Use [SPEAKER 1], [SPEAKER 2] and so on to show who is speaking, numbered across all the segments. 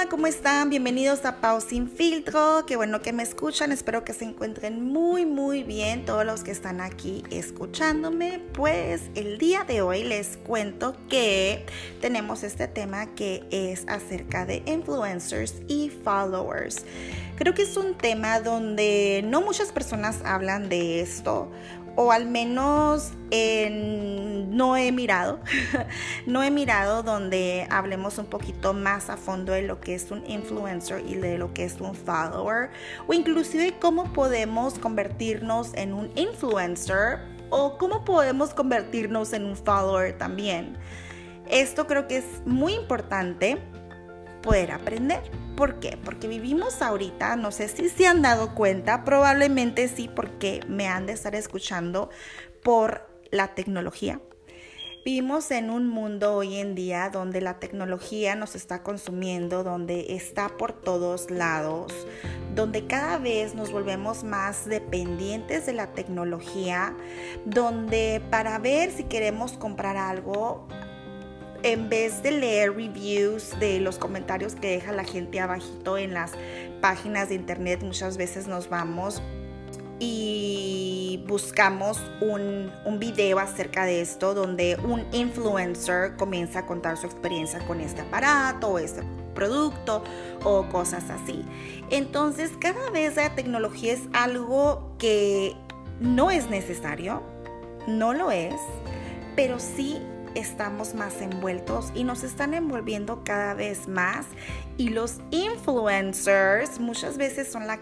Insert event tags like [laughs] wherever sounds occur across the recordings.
[SPEAKER 1] hola, ¿cómo están? Bienvenidos a Pau Sin Filtro. Qué bueno que me escuchan. Espero que se encuentren muy, muy bien todos los que están aquí escuchándome. Pues el día de hoy les cuento que tenemos este tema que es acerca de influencers y followers. Creo que es un tema donde no muchas personas hablan de esto o al menos no he mirado, [laughs] no he mirado donde hablemos un poquito más a fondo de lo que es un influencer y de lo que es un follower, o inclusive cómo podemos convertirnos en un influencer o cómo podemos convertirnos en un follower también. Esto creo que es muy importante poder aprender. ¿Por qué? Porque vivimos ahorita, no sé si se han dado cuenta, probablemente sí, porque me han de estar escuchando por la tecnología. Vivimos en un mundo hoy en día donde la tecnología nos está consumiendo, donde está por todos lados, donde cada vez nos volvemos más dependientes de la tecnología, donde para ver si queremos comprar algo en vez de leer reviews de los comentarios que deja la gente abajito en las páginas de internet, muchas veces nos vamos y buscamos un, un, video acerca de esto donde un influencer comienza a contar su experiencia con este aparato o este producto o cosas así. Entonces cada vez la tecnología es algo que no es necesario, no lo es, pero sí estamos más envueltos y nos están envolviendo cada vez más. Y los influencers muchas veces son la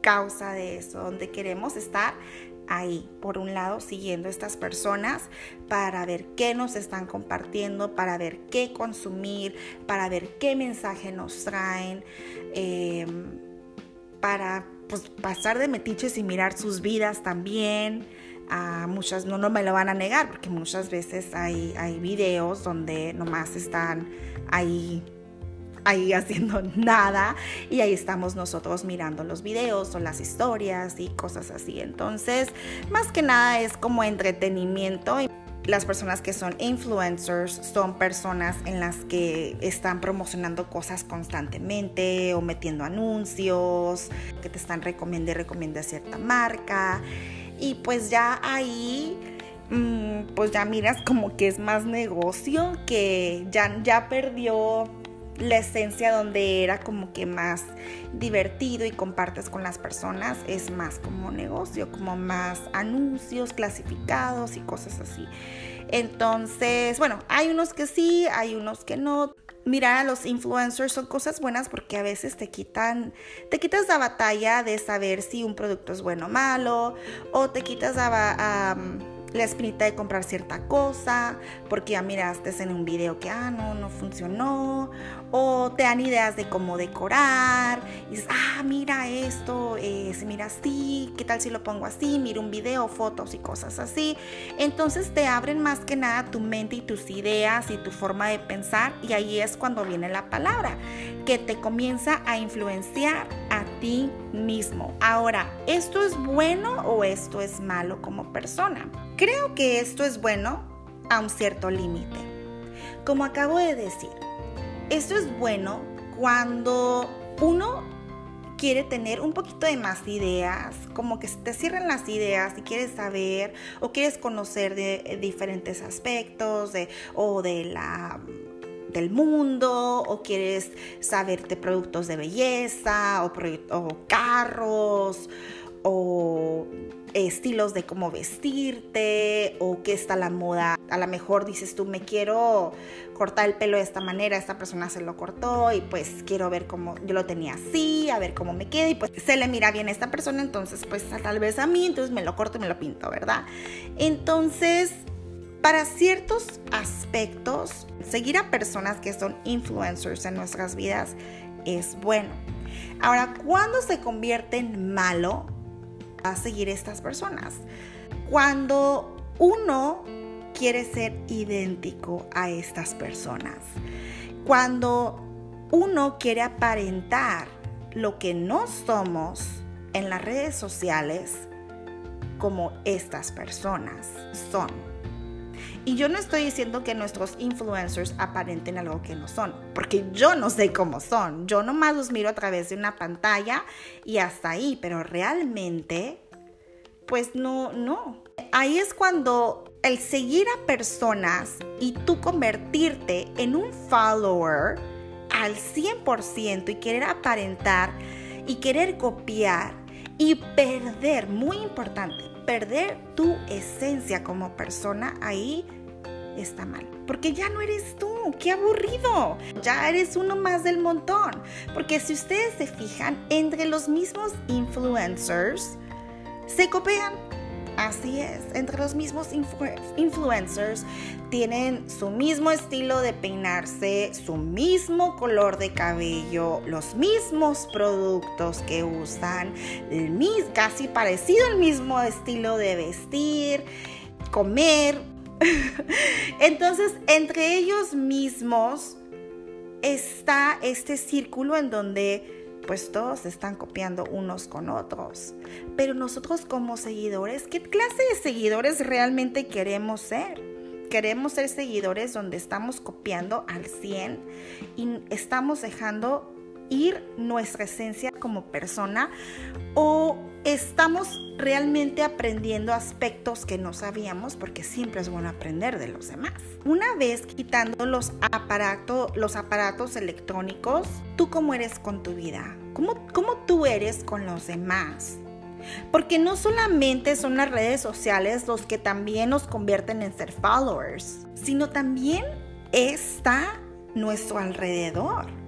[SPEAKER 1] causa de eso, donde queremos estar ahí, por un lado, siguiendo a estas personas para ver qué nos están compartiendo, para ver qué consumir, para ver qué mensaje nos traen, em, para pues, pasar de metiches y mirar sus vidas también muchas, no, no me lo van a negar, porque muchas veces hay, hay videos donde nomás están ahí ahí [laughs] haciendo nada y ahí estamos nosotros mirando los videos o las historias y cosas así. Entonces, más que nada es como entretenimiento. Las personas que son influencers son personas en las que están promocionando cosas constantemente o metiendo anuncios, que te están recomendando y recomienda cierta marca y pues ya ahí mm, pues ya miras como que es más negocio, que ya, ya perdió la esencia donde era como que más divertido y compartes con las personas, es más como negocio, como más anuncios clasificados y cosas así. Entonces, bueno, hay unos que sí, hay unos que no. Mirar a los influencers son cosas buenas porque a veces te quitan, te quitas la batalla de saber si un producto es bueno o malo, o te quitas la, la espinita de comprar cierta cosa porque ya miraste en un video que, ah, no, no funcionó, o te dan ideas de cómo decorar, y dices, ah, mira esto, eh, se mira así, ¿qué tal si lo pongo así? Mira un video, fotos y cosas así. Entonces te abren más que nada tu mente y tus ideas y tu forma de pensar, y ahí es cuando viene la palabra, que te comienza a influenciar a ti mismo. Ahora, ¿esto es bueno o esto es malo como persona? Creo que esto es bueno a un cierto límite. Como acabo de decir, esto es bueno cuando uno quiere tener un poquito de más ideas, como que te cierran las ideas y quieres saber o quieres conocer de diferentes aspectos de, o de la del mundo o quieres saber de productos de belleza o, o carros o estilos de cómo vestirte o qué está la moda. A lo mejor dices tú, me quiero cortar el pelo de esta manera, esta persona se lo cortó y pues quiero ver cómo yo lo tenía así, a ver cómo me queda y pues se le mira bien a esta persona, entonces pues tal vez a mí, entonces me lo corto y me lo pinto, ¿verdad? Entonces, para ciertos aspectos, seguir a personas que son influencers en nuestras vidas es bueno. Ahora, cuando se convierte en malo, a seguir estas personas. Cuando uno quiere ser idéntico a estas personas. Cuando uno quiere aparentar lo que no somos en las redes sociales como estas personas son. Y yo no estoy diciendo que nuestros influencers aparenten algo que no son, porque yo no sé cómo son. Yo nomás los miro a través de una pantalla y hasta ahí, pero realmente, pues no, no. Ahí es cuando el seguir a personas y tú convertirte en un follower al 100% y querer aparentar y querer copiar y perder, muy importante, perder tu esencia como persona, ahí está mal. Porque ya no eres tú, qué aburrido. Ya eres uno más del montón. Porque si ustedes se fijan, entre los mismos influencers se copian Así es, entre los mismos influencers tienen su mismo estilo de peinarse, su mismo color de cabello, los mismos productos que usan, casi parecido al mismo estilo de vestir, comer. [laughs] Entonces, entre ellos mismos está este círculo en donde pues todos están copiando unos con otros. Pero nosotros como seguidores, ¿qué clase de seguidores realmente queremos ser? Queremos ser seguidores donde estamos copiando al 100 y estamos dejando ir nuestra esencia como persona o estamos realmente aprendiendo aspectos que no sabíamos porque siempre es bueno aprender de los demás. Una vez quitando los aparatos, los aparatos electrónicos, ¿tú cómo eres con tu vida? ¿Cómo, ¿Cómo tú eres con los demás? Porque no solamente son las redes sociales los que también nos convierten en ser followers, sino también está nuestro alrededor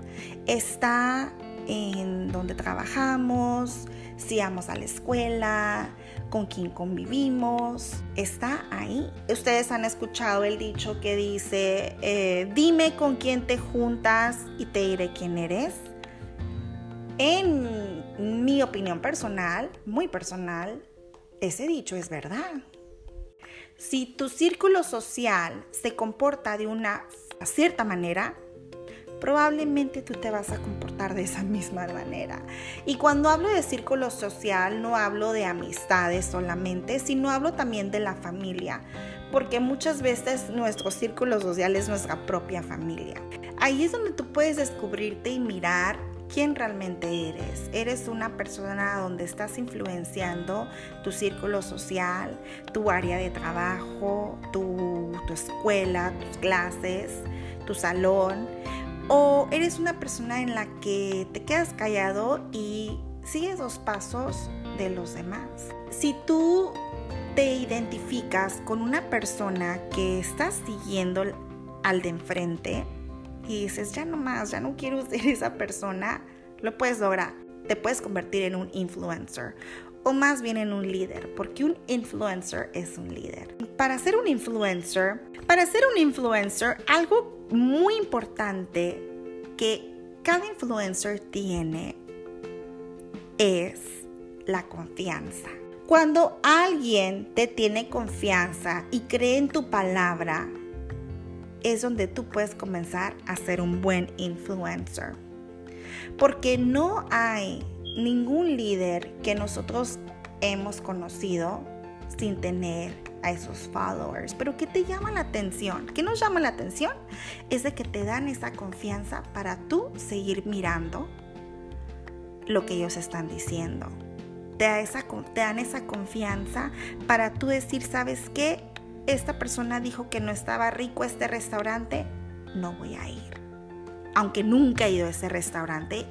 [SPEAKER 1] está en donde trabajamos, si vamos a la escuela, con quién convivimos, está ahí. Ustedes han escuchado el dicho que dice, eh, dime con quién te juntas y te diré quién eres. En mi opinión personal, muy personal, ese dicho es verdad. Si tu círculo social se comporta de una cierta manera, probablemente tú te vas a comportar de esa misma manera. Y cuando hablo de círculo social, no hablo de amistades solamente, sino hablo también de la familia, porque muchas veces nuestro círculo social es nuestra propia familia. Ahí es donde tú puedes descubrirte y mirar quién realmente eres. Eres una persona donde estás influenciando tu círculo social, tu área de trabajo, tu, tu escuela, tus clases, tu salón o eres una persona en la que te quedas callado y sigues los pasos de los demás. Si tú te identificas con una persona que estás siguiendo al de enfrente y dices, ya no más, ya no quiero ser esa persona, lo puedes lograr. Te puedes convertir en un influencer o más bien en un líder, porque un influencer es un líder. Para ser un influencer, para ser un influencer, algo muy importante que cada influencer tiene es la confianza. Cuando alguien te tiene confianza y cree en tu palabra, es donde tú puedes comenzar a ser un buen influencer. Porque no hay ningún líder que nosotros hemos conocido sin tener a esos followers. Pero ¿qué te llama la atención? ¿Qué nos llama la atención? Es de que te dan esa confianza para tú seguir mirando lo que ellos están diciendo. Te, dan esa confianza para tú decir, ¿sabes qué? Esta persona dijo que no estaba rico este restaurante, no voy a ir. Aunque nunca he ido a ese restaurante,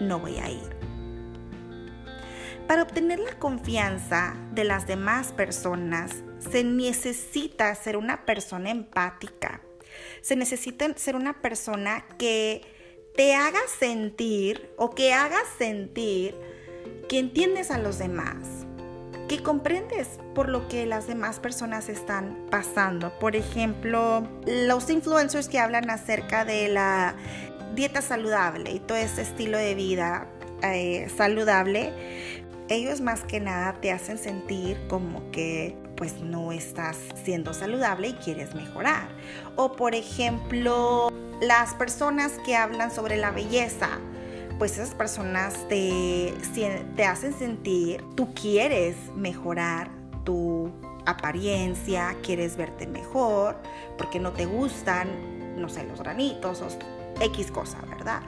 [SPEAKER 1] no voy a ir. Para obtener la confianza de las demás personas, se necesita ser una persona empática. Se necesita ser una persona que te haga sentir o que haga sentir que entiendes a los demás, que comprendes por lo que las demás personas están pasando. Por ejemplo, los influencers que hablan acerca de la dieta saludable y todo ese estilo de vida eh, saludable, ellos más que nada te hacen sentir como que pues no estás siendo saludable y quieres mejorar. O por ejemplo, las personas que hablan sobre la belleza, pues esas personas te, te hacen sentir, tú quieres mejorar tu apariencia, quieres verte mejor, porque no te gustan, no sé, los granitos X cosa, ¿verdad?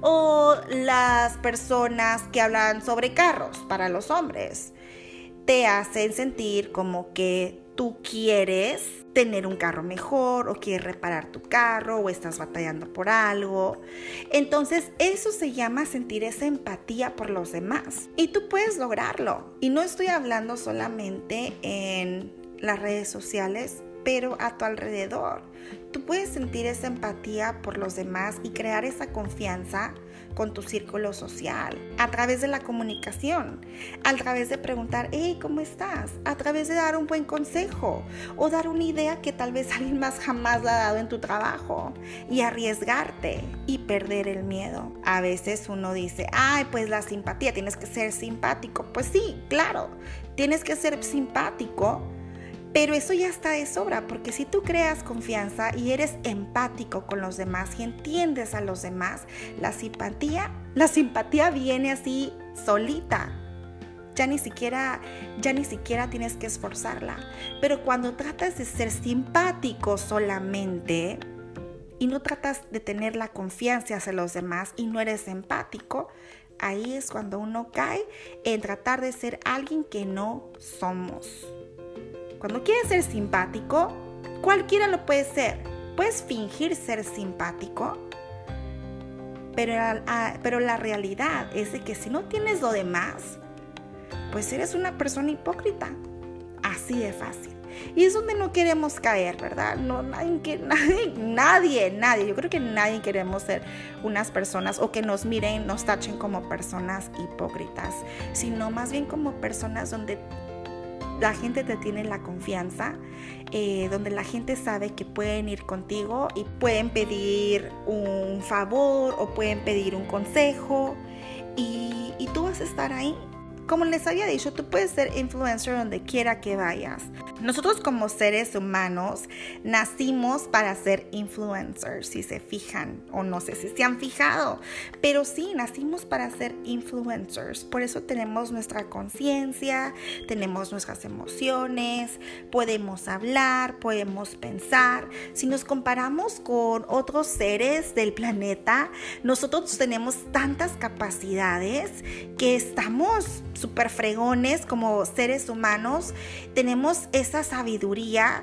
[SPEAKER 1] O las personas que hablan sobre carros para los hombres te hacen sentir como que tú quieres tener un carro mejor o quieres reparar tu carro o estás batallando por algo. Entonces eso se llama sentir esa empatía por los demás y tú puedes lograrlo. Y no estoy hablando solamente en las redes sociales, pero a tu alrededor. Tú puedes sentir esa empatía por los demás y crear esa confianza con tu círculo social, a través de la comunicación, a través de preguntar, hey, ¿cómo estás? A través de dar un buen consejo o dar una idea que tal vez [laughs] alguien más jamás la ha dado en tu trabajo y arriesgarte y perder el miedo. A veces uno dice, ay, pues la simpatía, tienes que ser simpático. Pues sí, claro, tienes que ser simpático pero eso ya está de sobra, porque si tú creas confianza y eres empático con los demás y entiendes a los demás, la simpatía, la simpatía viene así solita. Ya ni siquiera, ya ni siquiera tienes que esforzarla. Pero cuando tratas de ser simpático solamente y no tratas de tener la confianza hacia los demás y no eres empático, ahí es cuando uno cae en tratar de ser alguien que no somos. Cuando quieres ser simpático, cualquiera lo puede ser. Puedes fingir ser simpático, pero, la realidad es de que si no tienes lo demás, pues eres una persona hipócrita. Así de fácil. Y es donde no queremos caer, ¿verdad? No, nadie, [laughs] nadie, nadie, nadie. Yo creo que nadie queremos ser unas personas o que nos miren, nos tachen como personas hipócritas, sino más bien como personas donde la gente te tiene la confianza, eh, donde la gente sabe que pueden ir contigo y pueden pedir un favor o pueden pedir un consejo y, y tú vas a estar ahí como les había dicho, tú puedes ser influencer donde quiera que vayas. Nosotros como seres humanos nacimos para ser influencers, si se fijan, o no sé si se han fijado, pero sí, nacimos para ser influencers. Por eso tenemos nuestra conciencia, tenemos nuestras emociones, podemos hablar, podemos pensar. Si nos comparamos con otros seres del planeta, nosotros tenemos tantas capacidades que estamos super fregones como seres humanos, tenemos esa sabiduría,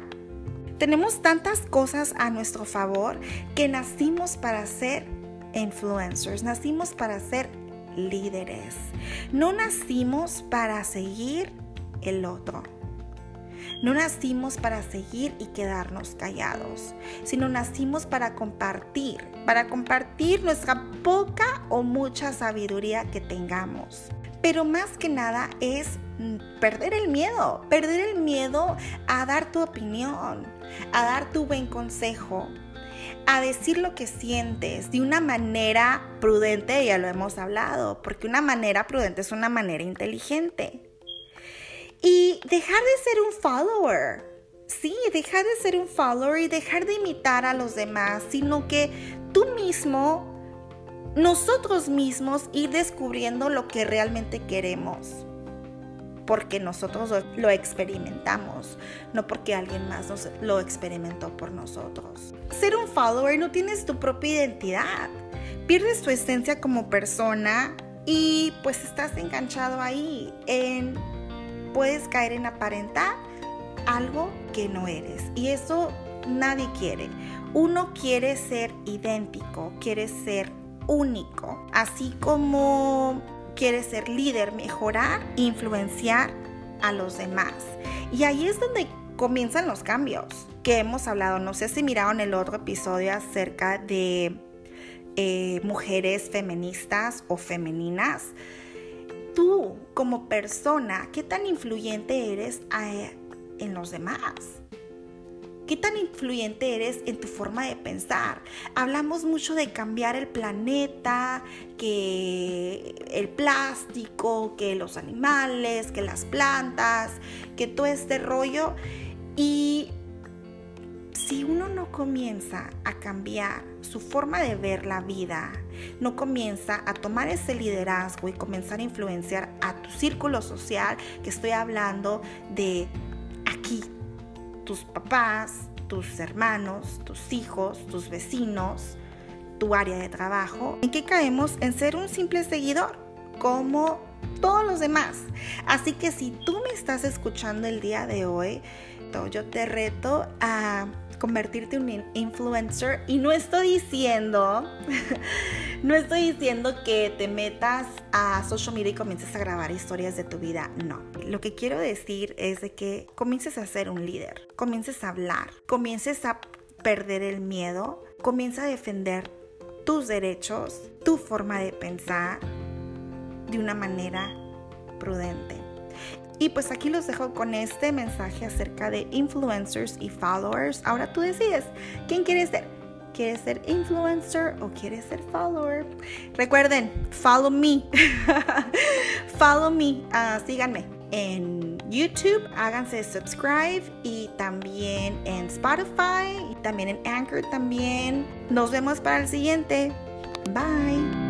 [SPEAKER 1] tenemos tantas cosas a nuestro favor que nacimos para ser influencers, nacimos para ser líderes, no nacimos para seguir el otro. No nacimos para seguir y quedarnos callados, sino nacimos para compartir, para compartir nuestra poca o mucha sabiduría que tengamos pero más que nada es mm, perder el miedo, perder el miedo a dar tu opinión, a dar tu buen consejo, a decir lo que sientes de una manera prudente, ya lo hemos hablado, porque una manera prudente es una manera inteligente. Y dejar de ser un follower. Sí, dejar de ser un follower y dejar de imitar a los demás, sino que tú mismo nosotros mismos ir descubriendo lo que realmente queremos. Porque nosotros lo experimentamos, no porque alguien más nos lo experimentó por nosotros. Ser un follower no tienes tu propia identidad. Pierdes tu esencia como persona y pues estás enganchado ahí en puedes caer en aparentar algo que no eres y eso nadie quiere. Uno quiere ser idéntico, quiere ser único, así como quiere ser líder, mejorar, influenciar a los demás. Y ahí es donde comienzan los cambios que hemos hablado. No sé si miraron el otro episodio acerca de eh, mujeres feministas o femeninas. Tú como persona, ¿qué tan influyente eres eh, en los demás? ¿Qué tan influyente eres en tu forma de pensar? Hablamos mucho de cambiar el planeta, que el plástico, que los animales, que las plantas, que todo este rollo. Y si uno no comienza a cambiar su forma de ver la vida, no comienza a tomar ese liderazgo y comenzar a influenciar a tu círculo social, que estoy hablando de tus papás, tus hermanos, tus hijos, tus vecinos, tu área de trabajo, en que caemos en ser un simple seguidor, como todos los demás. Así que si tú me estás escuchando el día de hoy, yo te reto a convertirte en un influencer. Y no estoy diciendo, [laughs] no estoy diciendo que te metas a social media y comiences a grabar historias de tu vida, no. Lo que quiero decir es de que comiences a ser un líder, comiences a hablar, comiences a perder el miedo, comienza a defender tus derechos, tu forma de pensar de una manera prudente. Y pues aquí los dejo con este mensaje acerca de influencers y followers. Ahora tú decides quién quieres ser. ¿Quieres ser influencer o quieres ser follower? Recuerden, follow me. [laughs] follow me. Ah, síganme en YouTube, háganse subscribe y también en Spotify y también en Anchor también. Nos vemos para el siguiente. Bye.